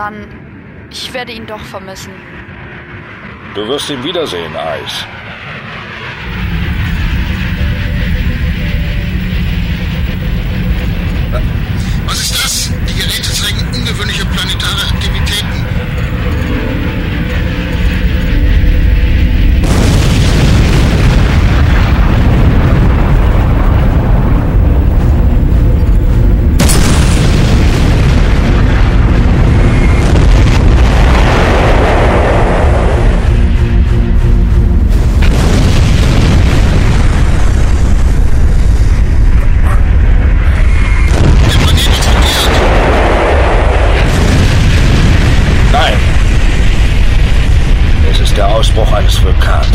San, ich werde ihn doch vermissen. Du wirst ihn wiedersehen, Eis. Der Ausbruch eines Vulkans.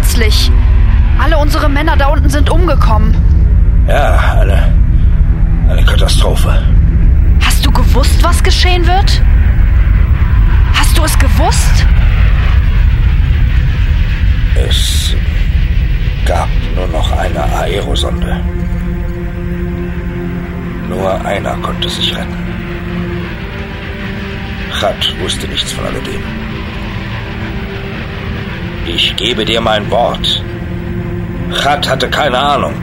Entsetzlich. Alle unsere Männer da unten sind umgekommen. Ja, eine, eine Katastrophe. Hast du gewusst, was geschehen wird? Hast du es gewusst? Es gab nur noch eine Aerosonde. Nur einer konnte sich retten. Chat wusste nichts von alledem. Ich gebe dir mein Wort. Chad hatte keine Ahnung.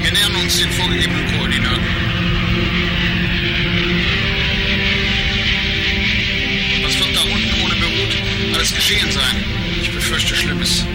Wir nähern uns den vorgegebenen Koordinaten. Was wird da unten ohne Beruht alles geschehen sein? Ich befürchte Schlimmes.